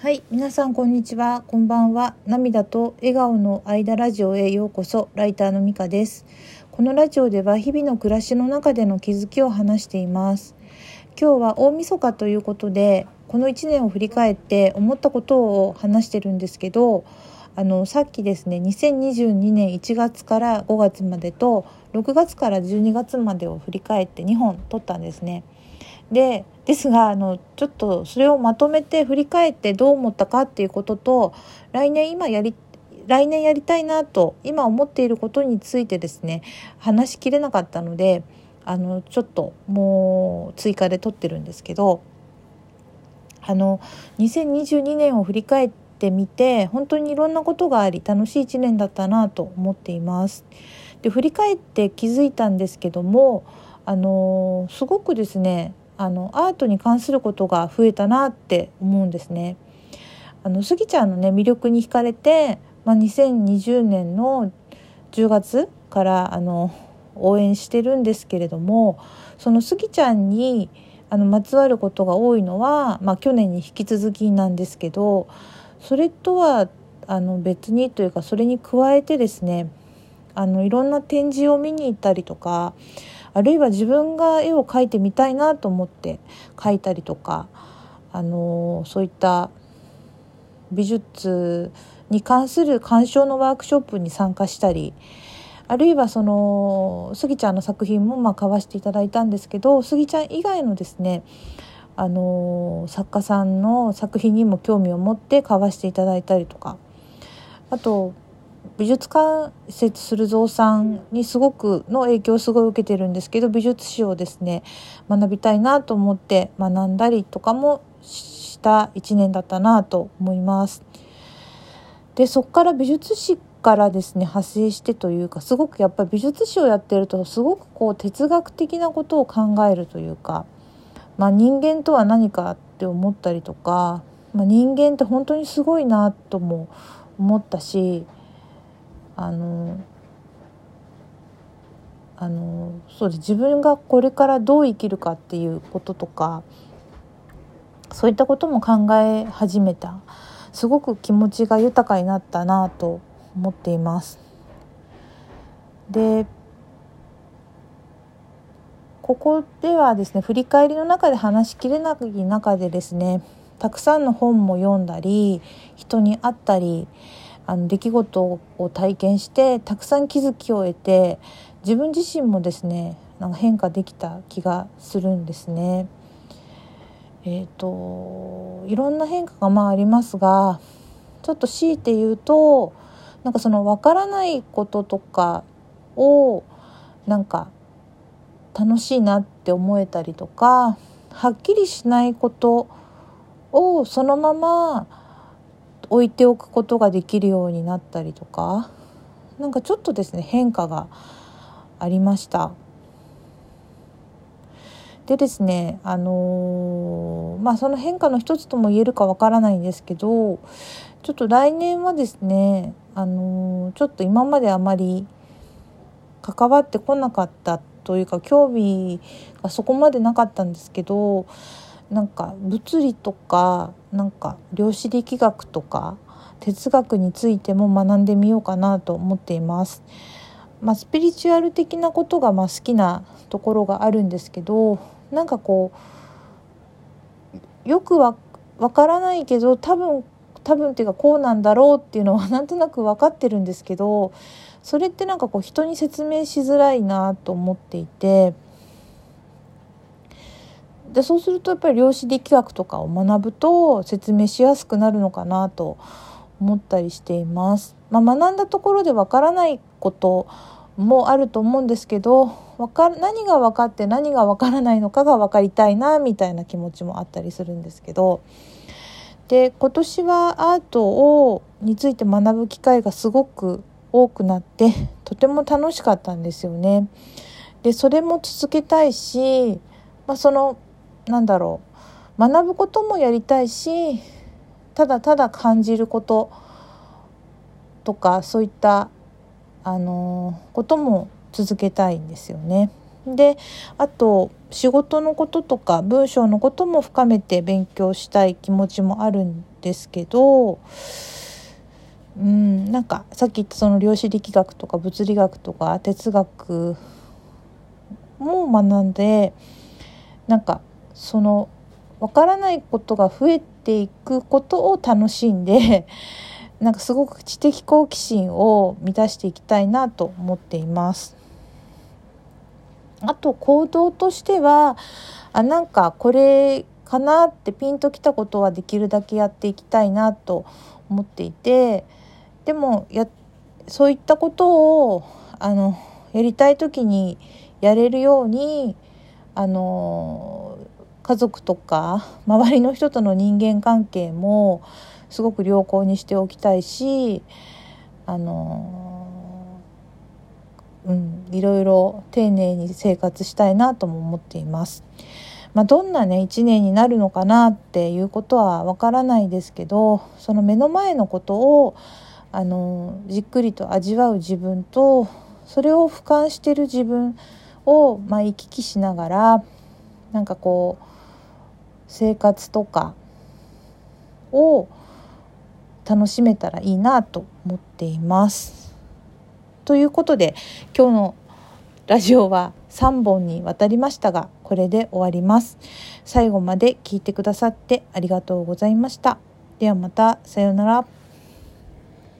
はい、皆さんこんにちは、こんばんは。涙と笑顔の間ラジオへようこそ。ライターのみかです。このラジオでは日々の暮らしの中での気づきを話しています。今日は大晦日ということで、この1年を振り返って思ったことを話してるんですけど、あのさっきですね、2022年1月から5月までと6月から12月までを振り返って2本撮ったんですね。でですがあのちょっとそれをまとめて振り返ってどう思ったかっていうことと来年今やり来年やりたいなと今思っていることについてですね話しきれなかったのであのちょっともう追加で撮ってるんですけどあの2022年を振り返ってみて本当にいろんなことがあり楽しい1年だったなと思っています。で振り返って気づいたんですけどもあのすごくですねあのアートに関することが増えたなって思うんですね。あのスギちゃんのね魅力に惹かれて、まあ、2020年の10月からあの応援してるんですけれどもそのスギちゃんにあのまつわることが多いのは、まあ、去年に引き続きなんですけどそれとはあの別にというかそれに加えてですねあのいろんな展示を見に行ったりとかあるいは自分が絵を描いてみたいなと思って描いたりとか、あのそういった美術に関する鑑賞のワークショップに参加したりあるいはそのスギちゃんの作品もまあ買わせていただいたんですけどスギちゃん以外のですねあの作家さんの作品にも興味を持って買わせていただいたりとかあと美術館設する蔵さんにすごくの影響をすごい受けてるんですけど美術史をですね学びたいなと思って学んだりとかもした1年だったなと思います。でそこから美術史からですね派生してというかすごくやっぱり美術史をやってるとすごくこう哲学的なことを考えるというか、まあ、人間とは何かって思ったりとか、まあ、人間って本当にすごいなとも思ったしあのあのそうです自分がこれからどう生きるかっていうこととかそういったことも考え始めたすごく気持ちが豊かになったなと思っています。でここではですね振り返りの中で話しきれない中でですねたくさんの本も読んだり人に会ったりあの出来事を体験してたくさん気づきを得て自分自身もですねなんか変化できた気がするんですね。えーと、いろんな変化がまあありますがちょっと強いて言うとなんかその分からないこととかをなんか楽しいなって思えたりとかはっきりしないことをそのまま置いておくことができるようになったりとかなんかちょっとですね変化がありました。でですねあのー、まあその変化の一つとも言えるかわからないんですけどちょっと来年はですねあのー、ちょっと今まであまり関わってこなかったというか興味がそこまでなかったんですけどなんか物理とかなんか量子力学とか哲学についても学んでみようかなと思っています。まあ、スピリチュアル的なことがまあ好きなところがあるんですけどなんかこうよくわ分からないけど多分多分っていうかこうなんだろうっていうのは なんとなく分かってるんですけどそれってなんかこう人に説明しづらいなと思っていて。でそうするとやっぱり量子力学とかを学ぶと説明しやすくなるのかなと思ったりしています。まあ、学んだところでわからないこともあると思うんですけどわか何が分かって何が分からないのかが分かりたいなみたいな気持ちもあったりするんですけどで今年はアートをについて学ぶ機会がすごく多くなってとても楽しかったんですよね。でそれも続けたいし、まあ、そのなんだろう学ぶこともやりたいしただただ感じることとかそういったあのことも続けたいんですよね。であと仕事のこととか文章のことも深めて勉強したい気持ちもあるんですけどうんなんかさっき言ったその量子力学とか物理学とか哲学も学んでなんかその分からないことが増えていくことを楽しんで なんかすごく知的好奇心を満たしていきたいなと思っています。あと行動としてはあなんかこれかなってピンときたことはできるだけやっていきたいなと思っていてでもやそういったことをあのやりたい時にやれるようにあの家族とか周りの人との人間関係もすごく良好にしておきたいしあのうんいろいろ丁寧に生活したいなとも思っています。まあ、どんなね一年になるのかなっていうことはわからないですけどその目の前のことをあのじっくりと味わう自分とそれを俯瞰してる自分を、まあ、行き来しながらなんかこう生活とかを楽しめたらいいなと思っています。ということで今日のラジオは3本にわたりましたがこれで終わります。最後まで聞いてくださってありがとうございました。ではまたさようなら。